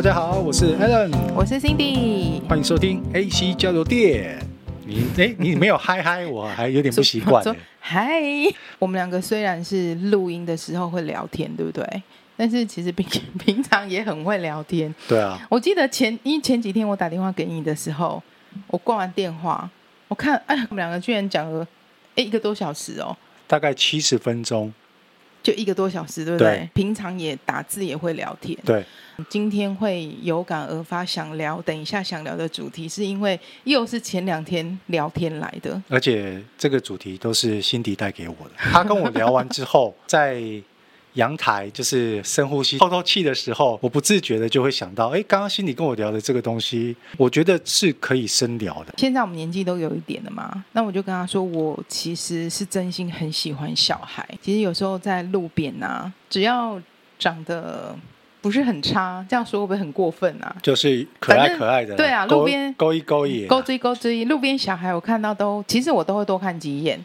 大家好，我是 Alan，我是 Cindy，欢迎收听 AC 交流电。你哎，你没有嗨嗨，我还有点不习惯。嗨，我们两个虽然是录音的时候会聊天，对不对？但是其实平 平常也很会聊天。对啊，我记得前因为前几天我打电话给你的时候，我挂完电话，我看哎，我们两个居然讲了哎一个多小时哦，大概七十分钟。就一个多小时，对不对？对，平常也打字也会聊天。对，今天会有感而发，想聊，等一下想聊的主题，是因为又是前两天聊天来的，而且这个主题都是辛迪带给我的。他跟我聊完之后，在。阳台就是深呼吸、透透气的时候，我不自觉的就会想到，哎，刚刚心里跟我聊的这个东西，我觉得是可以深聊的。现在我们年纪都有一点了嘛，那我就跟他说，我其实是真心很喜欢小孩。其实有时候在路边啊，只要长得不是很差，这样说会不会很过分啊？就是可爱可爱的，对啊，路边勾一勾一，勾追勾追，路边小孩我看到都，其实我都会多看几眼。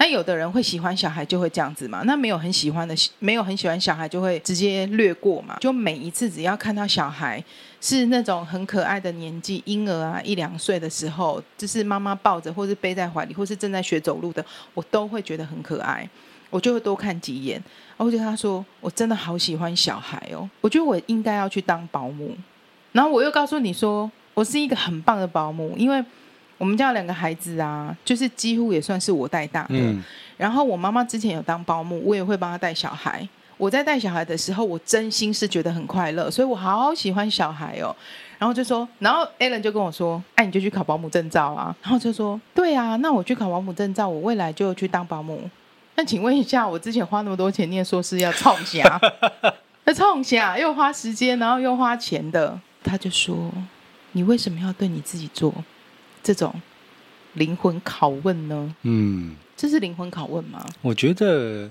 那有的人会喜欢小孩，就会这样子嘛。那没有很喜欢的，没有很喜欢小孩，就会直接略过嘛。就每一次只要看到小孩是那种很可爱的年纪，婴儿啊一两岁的时候，就是妈妈抱着，或是背在怀里，或是正在学走路的，我都会觉得很可爱，我就会多看几眼。我就跟他说，我真的好喜欢小孩哦，我觉得我应该要去当保姆。然后我又告诉你说，我是一个很棒的保姆，因为。我们家有两个孩子啊，就是几乎也算是我带大的。嗯。然后我妈妈之前有当保姆，我也会帮她带小孩。我在带小孩的时候，我真心是觉得很快乐，所以我好喜欢小孩哦。然后就说，然后 Alan 就跟我说：“哎，你就去考保姆证照啊。”然后就说：“对啊，那我去考保姆证照，我未来就去当保姆。”那请问一下，我之前花那么多钱念硕士要冲下？要 冲下？又花时间，然后又花钱的。他就说：“你为什么要对你自己做？”这种灵魂拷问呢？嗯，这是灵魂拷问吗？我觉得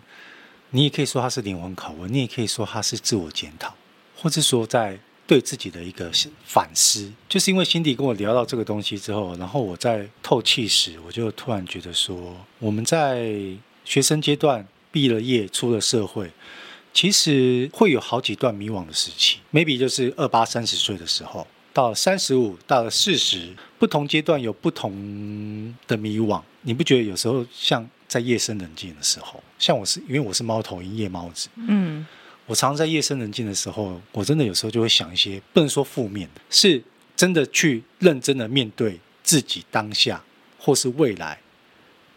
你也可以说它是灵魂拷问，你也可以说它是自我检讨，或者说在对自己的一个反思。就是因为辛迪跟我聊到这个东西之后，然后我在透气时，我就突然觉得说，我们在学生阶段毕了业，出了社会，其实会有好几段迷惘的时期，maybe 就是二八三十岁的时候。到三十五，到了四十，不同阶段有不同的迷惘。你不觉得有时候像在夜深人静的时候，像我是因为我是猫头鹰夜猫子，嗯，我常常在夜深人静的时候，我真的有时候就会想一些不能说负面的，是真的去认真的面对自己当下或是未来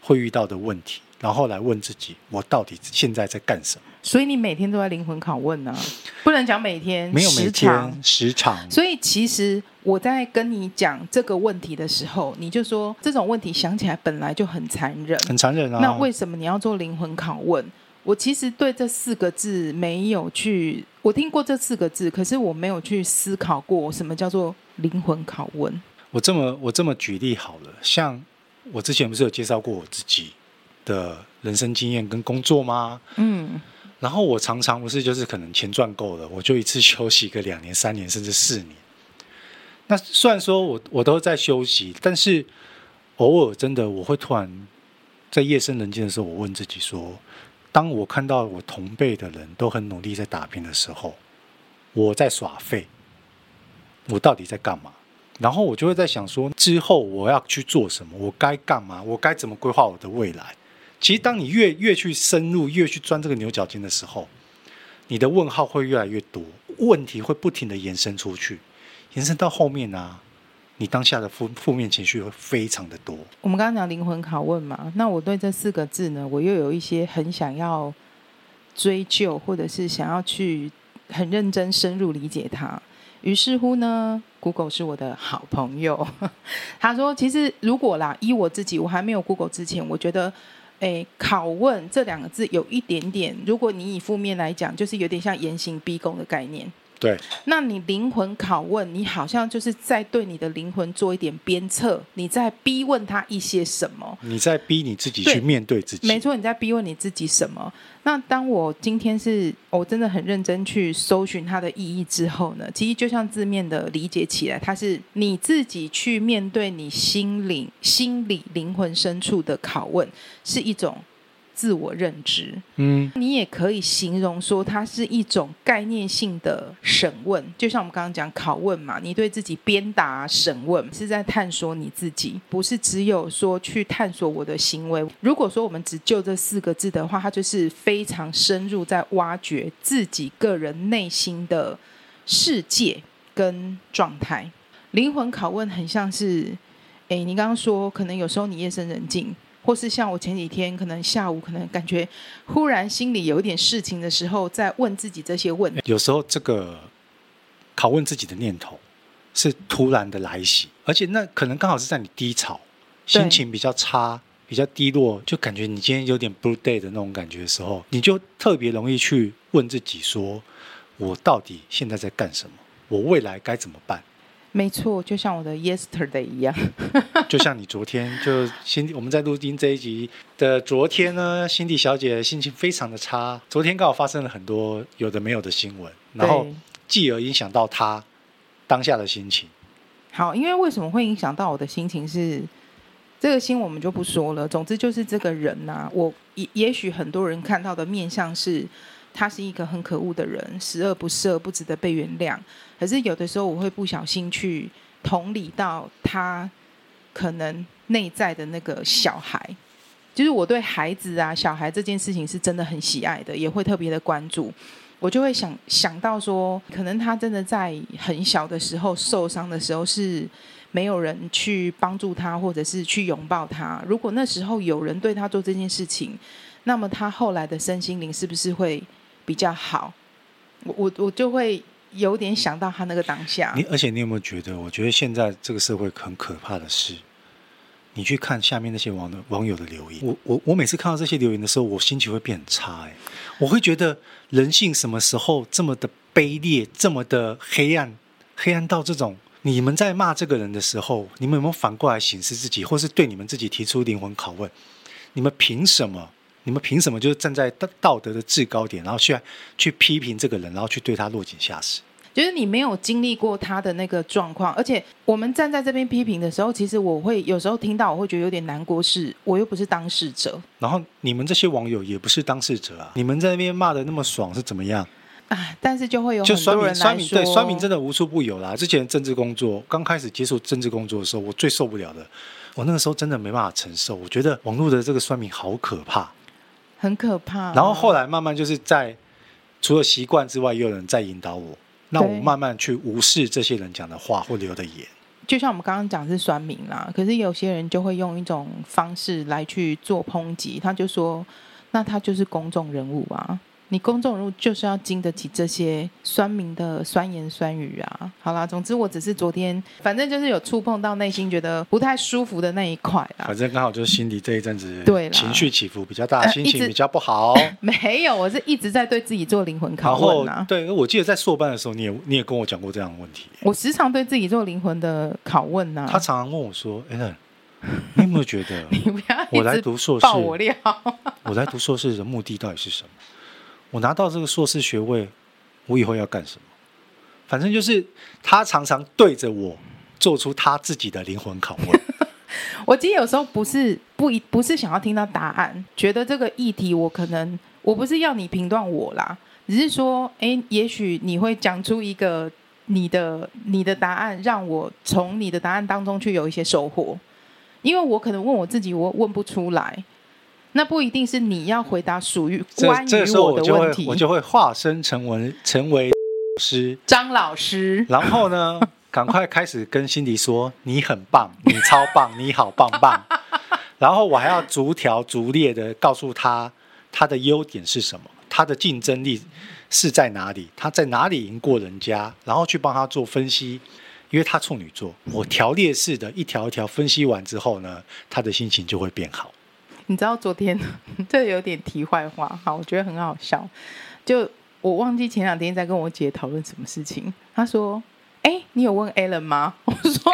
会遇到的问题，然后来问自己，我到底现在在干什么？所以你每天都在灵魂拷问呢、啊，不能讲每天，没有每天时长。所以其实我在跟你讲这个问题的时候，你就说这种问题想起来本来就很残忍，很残忍啊。那为什么你要做灵魂拷问？我其实对这四个字没有去，我听过这四个字，可是我没有去思考过什么叫做灵魂拷问。我这么我这么举例好了，像我之前不是有介绍过我自己的人生经验跟工作吗？嗯。然后我常常不是就是可能钱赚够了，我就一次休息个两年、三年甚至四年。那虽然说我我都在休息，但是偶尔真的我会突然在夜深人静的时候，我问自己说：当我看到我同辈的人都很努力在打拼的时候，我在耍废，我到底在干嘛？然后我就会在想说，之后我要去做什么？我该干嘛？我该怎么规划我的未来？其实，当你越越去深入，越去钻这个牛角尖的时候，你的问号会越来越多，问题会不停地延伸出去，延伸到后面呢、啊，你当下的负负面情绪会非常的多。我们刚刚讲灵魂拷问嘛，那我对这四个字呢，我又有一些很想要追究，或者是想要去很认真深入理解它。于是乎呢，Google 是我的好朋友，他说，其实如果啦，依我自己，我还没有 Google 之前，我觉得。哎，拷问这两个字有一点点，如果你以负面来讲，就是有点像严刑逼供的概念。对，那你灵魂拷问，你好像就是在对你的灵魂做一点鞭策，你在逼问他一些什么？你在逼你自己去面对自己。没错，你在逼问你自己什么？那当我今天是我真的很认真去搜寻它的意义之后呢，其实就像字面的理解起来，它是你自己去面对你心灵、心理灵魂深处的拷问，是一种自我认知。嗯，你也可以形容说，它是一种概念性的审问，就像我们刚刚讲拷问嘛，你对自己鞭打审问，是在探索你自己，不是只有说去探索我的行为。如果说我们只就这四个字的话，它就是非常深入在挖掘自己个人内心的世界跟状态。灵魂拷问很像是。诶，你刚刚说可能有时候你夜深人静，或是像我前几天可能下午可能感觉忽然心里有一点事情的时候，在问自己这些问题。有时候这个拷问自己的念头是突然的来袭，而且那可能刚好是在你低潮、心情比较差、比较低落，就感觉你今天有点 blue day 的那种感觉的时候，你就特别容易去问自己说：我到底现在在干什么？我未来该怎么办？没错，就像我的 yesterday 一样，就像你昨天就辛迪，我们在录音这一集的昨天呢，辛迪小姐心情非常的差。昨天刚好发生了很多有的没有的新闻，然后继而影响到她当下的心情。好，因为为什么会影响到我的心情是这个新闻我们就不说了。总之就是这个人呐、啊，我也也许很多人看到的面相是。他是一个很可恶的人，十恶不赦，不值得被原谅。可是有的时候，我会不小心去同理到他可能内在的那个小孩，就是我对孩子啊、小孩这件事情是真的很喜爱的，也会特别的关注。我就会想想到说，可能他真的在很小的时候受伤的时候，是没有人去帮助他，或者是去拥抱他。如果那时候有人对他做这件事情，那么他后来的身心灵是不是会？比较好，我我我就会有点想到他那个当下。你而且你有没有觉得？我觉得现在这个社会很可怕的是，你去看下面那些网的网友的留言。我我我每次看到这些留言的时候，我心情会变很差。哎，我会觉得人性什么时候这么的卑劣，这么的黑暗，黑暗到这种？你们在骂这个人的时候，你们有没有反过来审视自己，或是对你们自己提出灵魂拷问？你们凭什么？你们凭什么就是站在道道德的制高点，然后去去批评这个人，然后去对他落井下石？就是你没有经历过他的那个状况，而且我们站在这边批评的时候，其实我会有时候听到，我会觉得有点难过，是我又不是当事者。然后你们这些网友也不是当事者啊，你们在那边骂的那么爽是怎么样？啊，但是就会有很多人来说，酸民对酸民真的无处不有啦。之前政治工作刚开始接触政治工作的时候，我最受不了的，我那个时候真的没办法承受，我觉得网络的这个酸民好可怕。很可怕。然后后来慢慢就是在除了习惯之外，也有人在引导我，那我慢慢去无视这些人讲的话或留的言。就像我们刚刚讲是酸民啦，可是有些人就会用一种方式来去做抨击，他就说，那他就是公众人物啊。你公众人物就是要经得起这些酸民的酸言酸语啊！好啦，总之我只是昨天，反正就是有触碰到内心觉得不太舒服的那一块啊。反正刚好就是心里这一阵子，对，情绪起伏比较大，心情比较不好。没有，我是一直在对自己做灵魂拷问啊。对，我记得在硕班的时候，你也你也跟我讲过这样的问题。我时常对自己做灵魂的拷问啊。他常常问我说：“哎，你有没有觉得 你不要我来读硕士，爆我料？我来读硕士的目的到底是什么？”我拿到这个硕士学位，我以后要干什么？反正就是他常常对着我做出他自己的灵魂拷问。我其实有时候不是不一不是想要听到答案，觉得这个议题我可能我不是要你评断我啦，只是说，诶，也许你会讲出一个你的你的答案，让我从你的答案当中去有一些收获，因为我可能问我自己，我问不出来。那不一定是你要回答属于关于我的问题，我就会化身成为成为老师张老师，然后呢，赶快开始跟辛迪说你很棒，你超棒，你好棒棒。然后我还要逐条逐列的告诉他他的优点是什么，他的竞争力是在哪里，他在哪里赢过人家，然后去帮他做分析，因为他处女座，我条列式的一条一条分析完之后呢，他的心情就会变好。你知道昨天 这有点题外话，好，我觉得很好笑。就我忘记前两天在跟我姐讨论什么事情，她说：“哎，你有问 Alan 吗？” 我说：“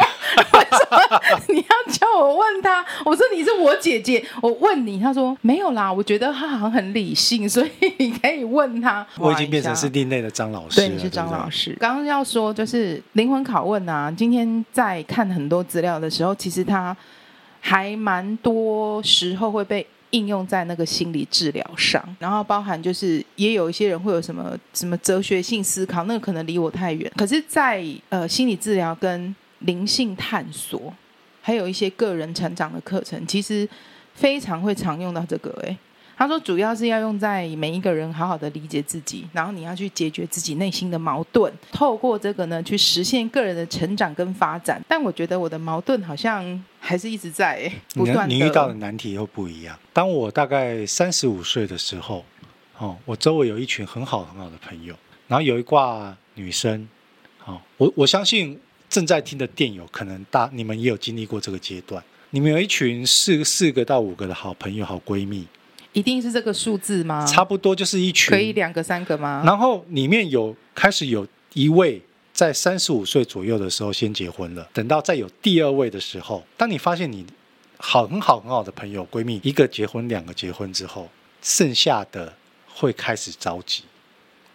为什么 你要叫我问他？”我说：“你是我姐姐，我问你。”她说：“没有啦，我觉得他好像很理性，所以你可以问他。”我已经变成是另类的张老师，对，你是张老师。刚刚要说就是灵魂拷问啊，今天在看很多资料的时候，其实他。还蛮多时候会被应用在那个心理治疗上，然后包含就是也有一些人会有什么什么哲学性思考，那个可能离我太远。可是在，呃心理治疗跟灵性探索，还有一些个人成长的课程，其实非常会常用到这个。诶，他说主要是要用在每一个人好好的理解自己，然后你要去解决自己内心的矛盾，透过这个呢去实现个人的成长跟发展。但我觉得我的矛盾好像。还是一直在不断。你遇到的难题又不一样。当我大概三十五岁的时候，哦，我周围有一群很好很好的朋友，然后有一挂女生，哦，我我相信正在听的电友可能大你们也有经历过这个阶段。你们有一群四四个到五个的好朋友、好闺蜜，一定是这个数字吗？差不多就是一群，可以两个三个吗？然后里面有开始有一位。在三十五岁左右的时候先结婚了，等到再有第二位的时候，当你发现你好很好很好的朋友闺蜜一个结婚两个结婚之后，剩下的会开始着急，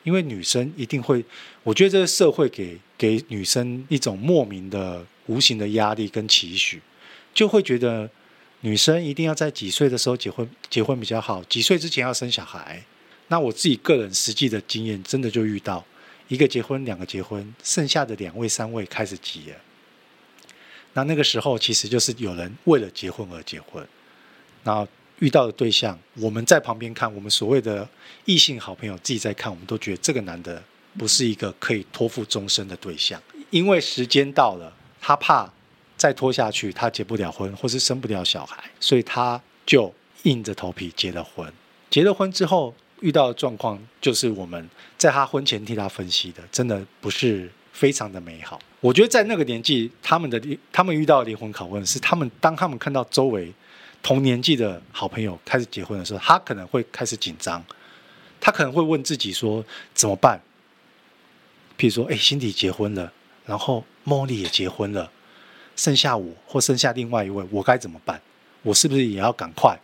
因为女生一定会，我觉得这个社会给给女生一种莫名的无形的压力跟期许，就会觉得女生一定要在几岁的时候结婚，结婚比较好，几岁之前要生小孩。那我自己个人实际的经验，真的就遇到。一个结婚，两个结婚，剩下的两位、三位开始急了。那那个时候，其实就是有人为了结婚而结婚。然后遇到的对象，我们在旁边看，我们所谓的异性好朋友自己在看，我们都觉得这个男的不是一个可以托付终身的对象。因为时间到了，他怕再拖下去，他结不了婚，或是生不了小孩，所以他就硬着头皮结了婚。结了婚之后。遇到的状况就是我们在他婚前替他分析的，真的不是非常的美好。我觉得在那个年纪，他们的他们遇到灵魂拷问是，他们当他们看到周围同年纪的好朋友开始结婚的时候，他可能会开始紧张，他可能会问自己说怎么办？譬如说，哎，辛迪结婚了，然后茉莉也结婚了，剩下我或剩下另外一位，我该怎么办？我是不是也要赶快？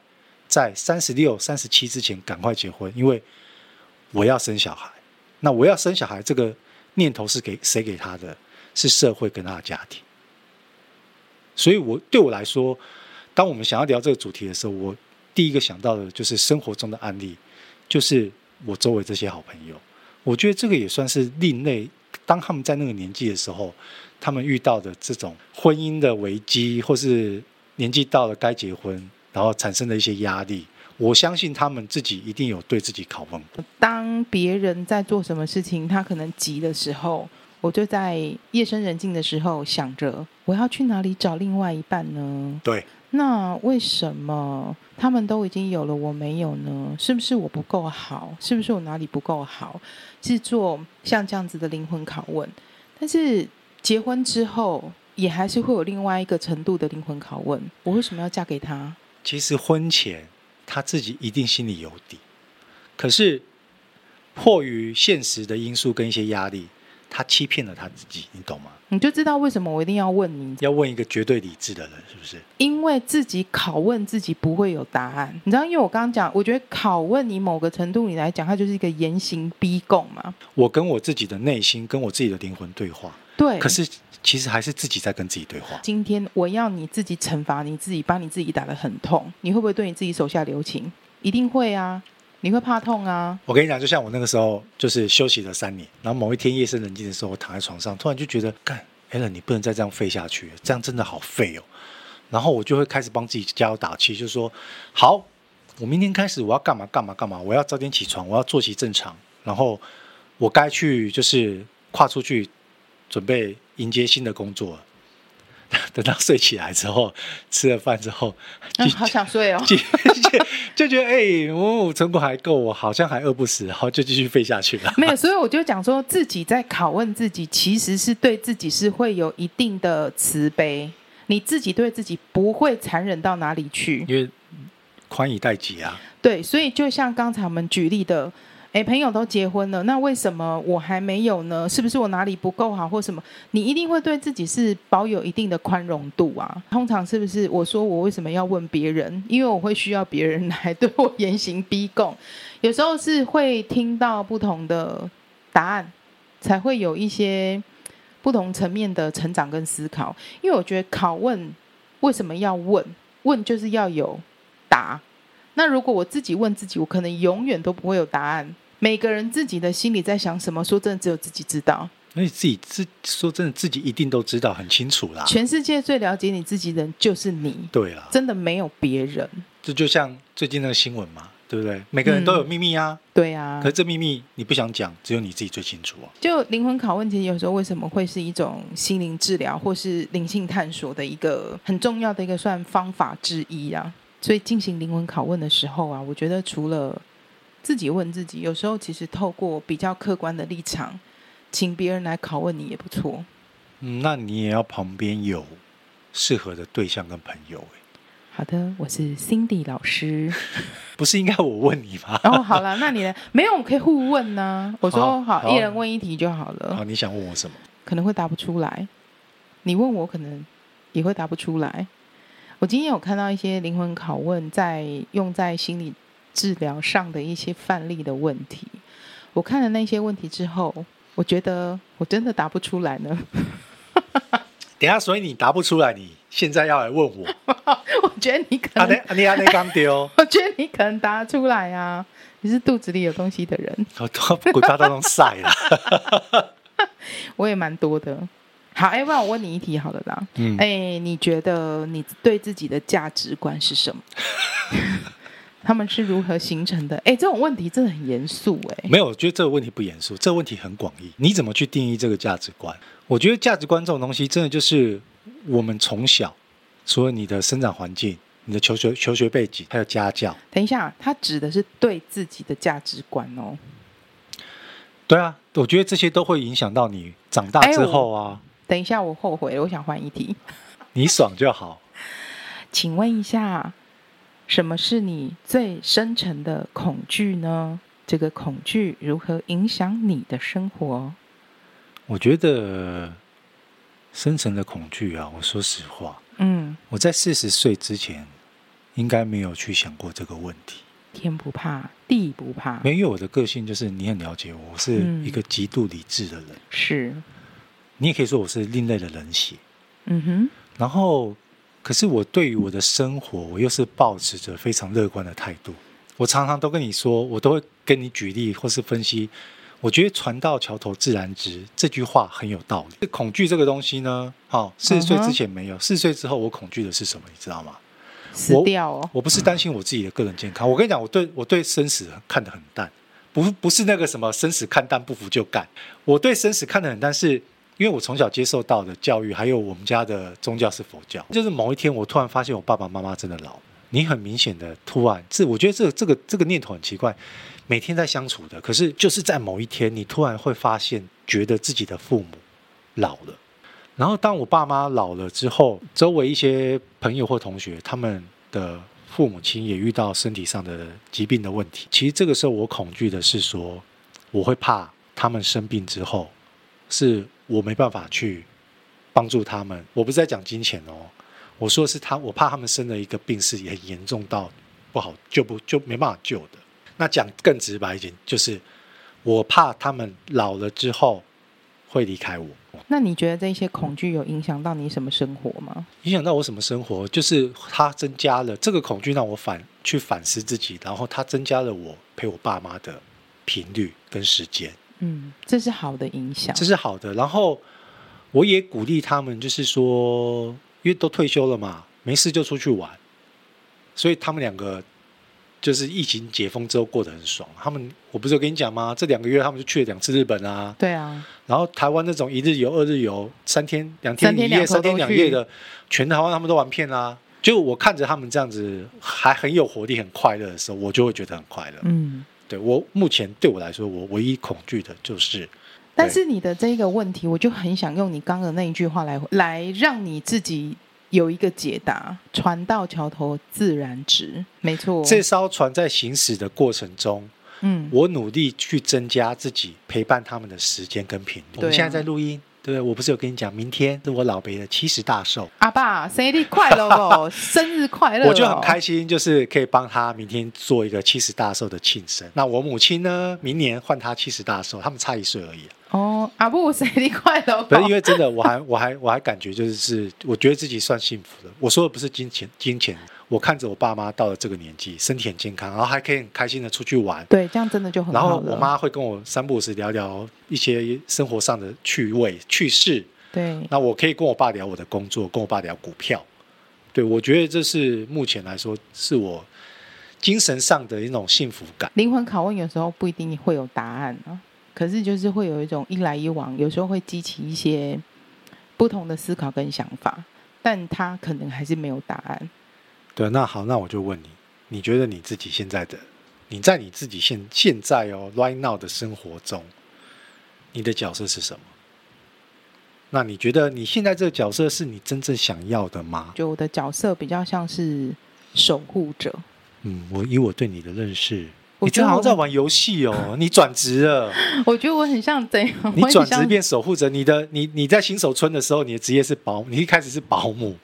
在三十六、三十七之前赶快结婚，因为我要生小孩。那我要生小孩这个念头是给谁给他的？是社会跟他的家庭。所以我，我对我来说，当我们想要聊这个主题的时候，我第一个想到的就是生活中的案例，就是我周围这些好朋友。我觉得这个也算是另类。当他们在那个年纪的时候，他们遇到的这种婚姻的危机，或是年纪到了该结婚。然后产生的一些压力，我相信他们自己一定有对自己拷问。当别人在做什么事情，他可能急的时候，我就在夜深人静的时候想着，我要去哪里找另外一半呢？对。那为什么他们都已经有了，我没有呢？是不是我不够好？是不是我哪里不够好？是做像这样子的灵魂拷问。但是结婚之后，也还是会有另外一个程度的灵魂拷问：我为什么要嫁给他？其实婚前他自己一定心里有底，可是迫于现实的因素跟一些压力，他欺骗了他自己，你懂吗？你就知道为什么我一定要问你？要问一个绝对理智的人，是不是？因为自己拷问自己不会有答案，你知道？因为我刚刚讲，我觉得拷问你某个程度你来讲，它就是一个严刑逼供嘛。我跟我自己的内心，跟我自己的灵魂对话。对，可是。其实还是自己在跟自己对话。今天我要你自己惩罚你自己，把你自己打得很痛，你会不会对你自己手下留情？一定会啊！你会怕痛啊？我跟你讲，就像我那个时候，就是休息了三年，然后某一天夜深人静的时候，我躺在床上，突然就觉得，干，Allen，你不能再这样废下去，这样真的好废哦。然后我就会开始帮自己加油打气，就是说，好，我明天开始我要干嘛干嘛干嘛，我要早点起床，我要作息正常，然后我该去就是跨出去。准备迎接新的工作，等到睡起来之后，吃了饭之后，嗯、好想睡哦，就觉得哎，我、哦、成果还够，我好像还饿不死，然后就继续废下去了。没有，所以我就讲说自己在拷问自己，其实是对自己是会有一定的慈悲，你自己对自己不会残忍到哪里去，因为宽以待己啊。对，所以就像刚才我们举例的。诶，朋友都结婚了，那为什么我还没有呢？是不是我哪里不够好，或什么？你一定会对自己是保有一定的宽容度啊。通常是不是我说我为什么要问别人？因为我会需要别人来对我严刑逼供。有时候是会听到不同的答案，才会有一些不同层面的成长跟思考。因为我觉得拷问为什么要问？问就是要有答。那如果我自己问自己，我可能永远都不会有答案。每个人自己的心里在想什么，说真的，只有自己知道。那你自己自说真的，自己一定都知道很清楚啦。全世界最了解你自己的人就是你。对啦，真的没有别人。这就像最近那个新闻嘛，对不对？每个人都有秘密啊。嗯、对啊。可是这秘密你不想讲，只有你自己最清楚啊。就灵魂拷问，其实有时候为什么会是一种心灵治疗或是灵性探索的一个很重要的一个算方法之一啊。所以进行灵魂拷问的时候啊，我觉得除了自己问自己，有时候其实透过比较客观的立场，请别人来拷问你也不错。嗯，那你也要旁边有适合的对象跟朋友哎。好的，我是 Cindy 老师。不是应该我问你吗？哦，好了，那你呢？没有，我们可以互问呢、啊。我说好，好，好，一人问一题就好了。好，你想问我什么？可能会答不出来。你问我，可能也会答不出来。我今天有看到一些灵魂拷问，在用在心理治疗上的一些范例的问题。我看了那些问题之后，我觉得我真的答不出来呢。等下，所以你答不出来，你现在要来问我？我觉得你可能，啊、你阿内刚丢。我觉得你可能答出来啊！你是肚子里有东西的人。我都鬼巴都能晒了。我也蛮多的。好，哎，不然我问你一题好了啦。嗯。哎，你觉得你对自己的价值观是什么？他们是如何形成的？哎，这种问题真的很严肃哎。没有，我觉得这个问题不严肃，这个问题很广义。你怎么去定义这个价值观？我觉得价值观这种东西，真的就是我们从小，除了你的生长环境、你的求学求学背景，还有家教。等一下，他指的是对自己的价值观哦。对啊，我觉得这些都会影响到你长大之后啊。等一下，我后悔了，我想换一题。你爽就好。请问一下，什么是你最深层的恐惧呢？这个恐惧如何影响你的生活？我觉得深层的恐惧啊，我说实话，嗯，我在四十岁之前应该没有去想过这个问题。天不怕地不怕，没有，因为我的个性就是你很了解我，我是一个极度理智的人。嗯、是，你也可以说我是另类的人血。嗯哼。然后，可是我对于我的生活，我又是保持着非常乐观的态度。我常常都跟你说，我都会跟你举例或是分析。我觉得“船到桥头自然直”这句话很有道理。恐惧这个东西呢，好，四十岁之前没有，四十岁之后我恐惧的是什么？你知道吗？死掉哦！我，我不是担心我自己的个人健康。我跟你讲，我对我对生死看得很淡，不不是那个什么生死看淡，不服就干。我对生死看得很淡，是因为我从小接受到的教育，还有我们家的宗教是佛教。就是某一天，我突然发现我爸爸妈妈真的老。你很明显的突然，这我觉得这个这个这个念头很奇怪。每天在相处的，可是就是在某一天，你突然会发现，觉得自己的父母老了。然后当我爸妈老了之后，周围一些朋友或同学，他们的父母亲也遇到身体上的疾病的问题。其实这个时候，我恐惧的是说，我会怕他们生病之后，是我没办法去帮助他们。我不是在讲金钱哦，我说的是他，我怕他们生了一个病是很严重到不好救不就没办法救的。那讲更直白一点，就是我怕他们老了之后会离开我。那你觉得这些恐惧有影响到你什么生活吗？影响到我什么生活？就是它增加了这个恐惧，让我反去反思自己，然后它增加了我陪我爸妈的频率跟时间。嗯，这是好的影响，这是好的。然后我也鼓励他们，就是说，因为都退休了嘛，没事就出去玩，所以他们两个。就是疫情解封之后过得很爽，他们我不是有跟你讲吗？这两个月他们就去了两次日本啊。对啊。然后台湾那种一日游、二日游、三天两天一夜、三天两夜的，全台湾他们都玩遍啦、啊。就我看着他们这样子还很有活力、很快乐的时候，我就会觉得很快乐。嗯，对我目前对我来说，我唯一恐惧的就是。但是你的这个问题，我就很想用你刚刚那一句话来来让你自己。有一个解答：船到桥头自然直。没错，这艘船在行驶的过程中，嗯，我努力去增加自己陪伴他们的时间跟频率。我们现在在录音，对，我不是有跟你讲，明天是我老伯的七十大寿。阿爸，生日快乐哦！生日快乐！我就很开心，就是可以帮他明天做一个七十大寿的庆生。那我母亲呢？明年换她七十大寿，他们差一岁而已。哦，阿布生日快乐！不是因为真的，我还我还我还感觉就是，我觉得自己算幸福的。我说的不是金钱，金钱，我看着我爸妈到了这个年纪，身体很健康，然后还可以很开心的出去玩。对，这样真的就很好。然后我妈会跟我三不五时聊聊一些生活上的趣味趣事。对，那我可以跟我爸聊我的工作，跟我爸聊股票。对，我觉得这是目前来说是我精神上的一种幸福感。灵魂拷问有时候不一定会有答案啊，可是就是会有一种一来一往，有时候会激起一些不同的思考跟想法，但他可能还是没有答案。对，那好，那我就问你，你觉得你自己现在的，你在你自己现现在哦，right now 的生活中，你的角色是什么？那你觉得你现在这个角色是你真正想要的吗？就我的角色比较像是守护者。嗯，我以我对你的认识。你正好像在玩游戏哦，你转职了。我觉得我很像怎样？你转职变守护者，你的你你在新手村的时候，你的职业是保，你一开始是保姆，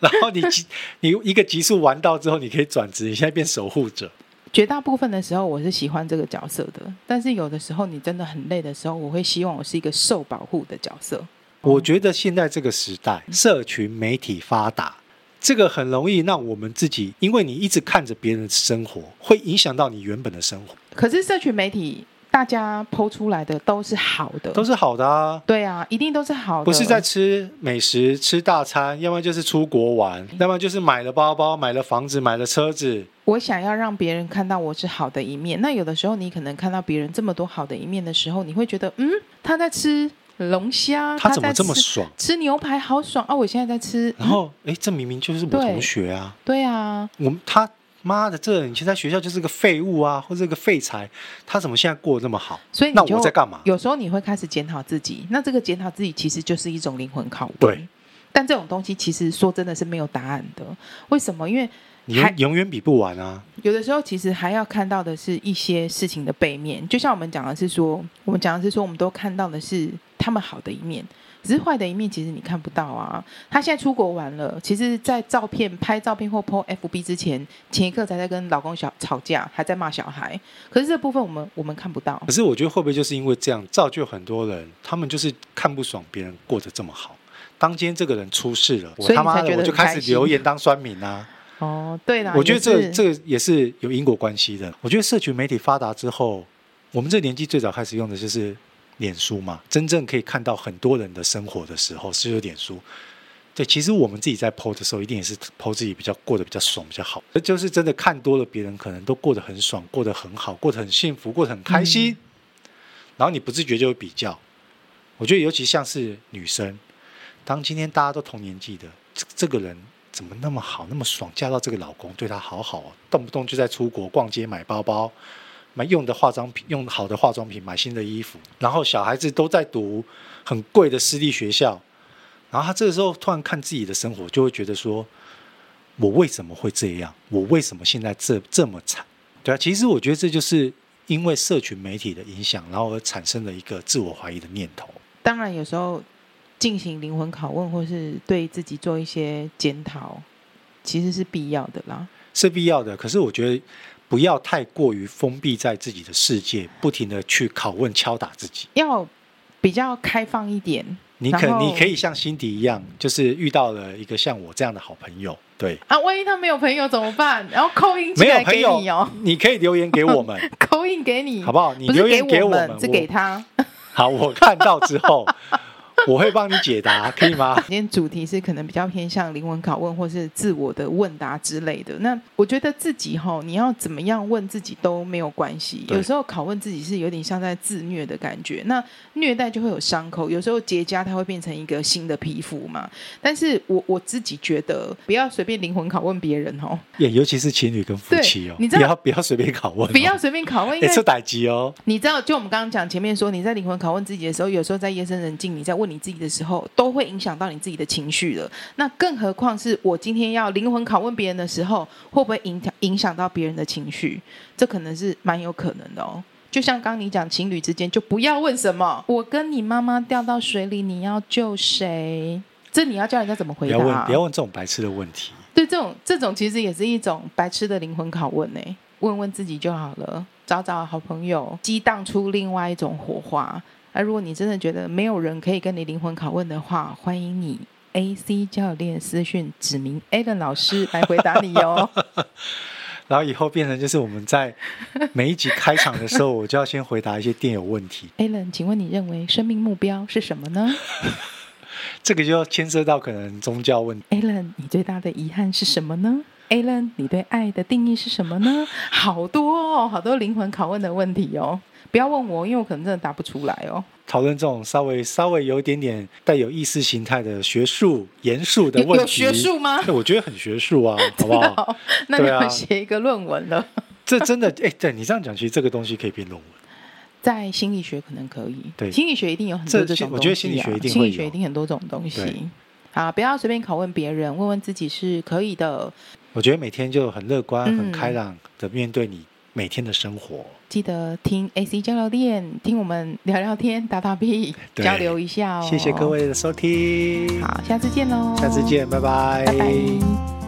然后你 你一个级数玩到之后，你可以转职，你现在变守护者。绝大部分的时候，我是喜欢这个角色的，但是有的时候你真的很累的时候，我会希望我是一个受保护的角色。我觉得现在这个时代，社群媒体发达。这个很容易让我们自己，因为你一直看着别人的生活，会影响到你原本的生活。可是社群媒体大家 po 出来的都是好的，都是好的啊。对啊，一定都是好的。不是在吃美食、吃大餐，要么就是出国玩，要么就是买了包包、买了房子、买了车子。我想要让别人看到我是好的一面。那有的时候，你可能看到别人这么多好的一面的时候，你会觉得，嗯，他在吃。龙虾，他怎么这么爽？吃牛排好爽啊！我现在在吃，然后哎，这明明就是我同学啊！对啊，我们他妈的，这以前在学校就是个废物啊，或者个废材，他怎么现在过得这么好？所以那我在干嘛？有时候你会开始检讨自己，那这个检讨自己其实就是一种灵魂拷问。对，但这种东西其实说真的是没有答案的。为什么？因为你永远比不完啊！有的时候其实还要看到的是一些事情的背面，就像我们讲的是说，我们讲的是说，我们都看到的是。他们好的一面，只是坏的一面，其实你看不到啊。他现在出国玩了，其实，在照片拍照片或 po FB 之前，前一刻才在跟老公小吵架，还在骂小孩。可是这部分我们我们看不到。可是我觉得会不会就是因为这样，造就很多人，他们就是看不爽别人过得这么好。当今天这个人出事了，我他妈的我就开始留言当酸民啊。哦，对啦，我觉得这个、这个也是有因果关系的。我觉得社群媒体发达之后，我们这年纪最早开始用的就是。脸书嘛，真正可以看到很多人的生活的时候，是有脸书。对，其实我们自己在 po 的时候，一定也是 po 自己比较过得比较爽、比较好。这就是真的看多了，别人可能都过得很爽，过得很好，过得很幸福，过得很开心。嗯、然后你不自觉就会比较。我觉得尤其像是女生，当今天大家都同年纪的，这这个人怎么那么好，那么爽，嫁到这个老公对她好好，动不动就在出国逛街买包包。买用的化妆品，用好的化妆品，买新的衣服，然后小孩子都在读很贵的私立学校，然后他这个时候突然看自己的生活，就会觉得说：我为什么会这样？我为什么现在这这么惨？对啊，其实我觉得这就是因为社群媒体的影响，然后而产生了一个自我怀疑的念头。当然，有时候进行灵魂拷问，或是对自己做一些检讨，其实是必要的啦。是必要的，可是我觉得。不要太过于封闭在自己的世界，不停的去拷问、敲打自己，要比较开放一点。你可你可以像辛迪一样，就是遇到了一个像我这样的好朋友，对啊，万一他没有朋友怎么办？然后扣印没有朋友哦，你可以留言给我们，扣印给你，好不好？你留言给我们，是给他。好，我看到之后。我会帮你解答，可以吗？今天主题是可能比较偏向灵魂拷问，或是自我的问答之类的。那我觉得自己哈，你要怎么样问自己都没有关系。有时候拷问自己是有点像在自虐的感觉。那虐待就会有伤口，有时候结痂它会变成一个新的皮肤嘛。但是我我自己觉得，不要随便灵魂拷问别人哦。也尤其是情侣跟夫妻哦，你知道不要不要随便拷问，不要随便拷问，因为是打击哦。你知道，就我们刚刚讲前面说，你在灵魂拷问自己的时候，有时候在夜深人静，你在问。你自己的时候，都会影响到你自己的情绪了。那更何况是我今天要灵魂拷问别人的时候，会不会影响影响到别人的情绪？这可能是蛮有可能的哦。就像刚你讲，情侣之间就不要问什么“我跟你妈妈掉到水里，你要救谁？”这你要教人家怎么回答？不要问，不要问这种白痴的问题。对，这种这种其实也是一种白痴的灵魂拷问呢。问问自己就好了，找找好朋友，激荡出另外一种火花。而如果你真的觉得没有人可以跟你灵魂拷问的话，欢迎你 AC 教练私讯指名 Alan 老师来回答你哦。然后以后变成就是我们在每一集开场的时候，我就要先回答一些电友问题。Alan，请问你认为生命目标是什么呢？这个就要牵涉到可能宗教问题。Alan，你最大的遗憾是什么呢？Alan，你对爱的定义是什么呢？好多哦，好多灵魂拷问的问题哦。不要问我，因为我可能真的答不出来哦。讨论这种稍微稍微有一点点带有意识形态的学术严肃的问题，有学术吗？我觉得很学术啊，好不好？那你要写一个论文了。这真的哎，对你这样讲，其实这个东西可以变论文。在心理学可能可以，对，心理学一定有很多这种东西啊。我觉得心理学一定心理学一定很多种东西。好，不要随便拷问别人，问问自己是可以的。我觉得每天就很乐观、很开朗的面对你每天的生活。记得听 AC 交流店，听我们聊聊天、打打屁，交流一下哦。谢谢各位的收听，好，下次见喽！下次见，拜拜，拜拜。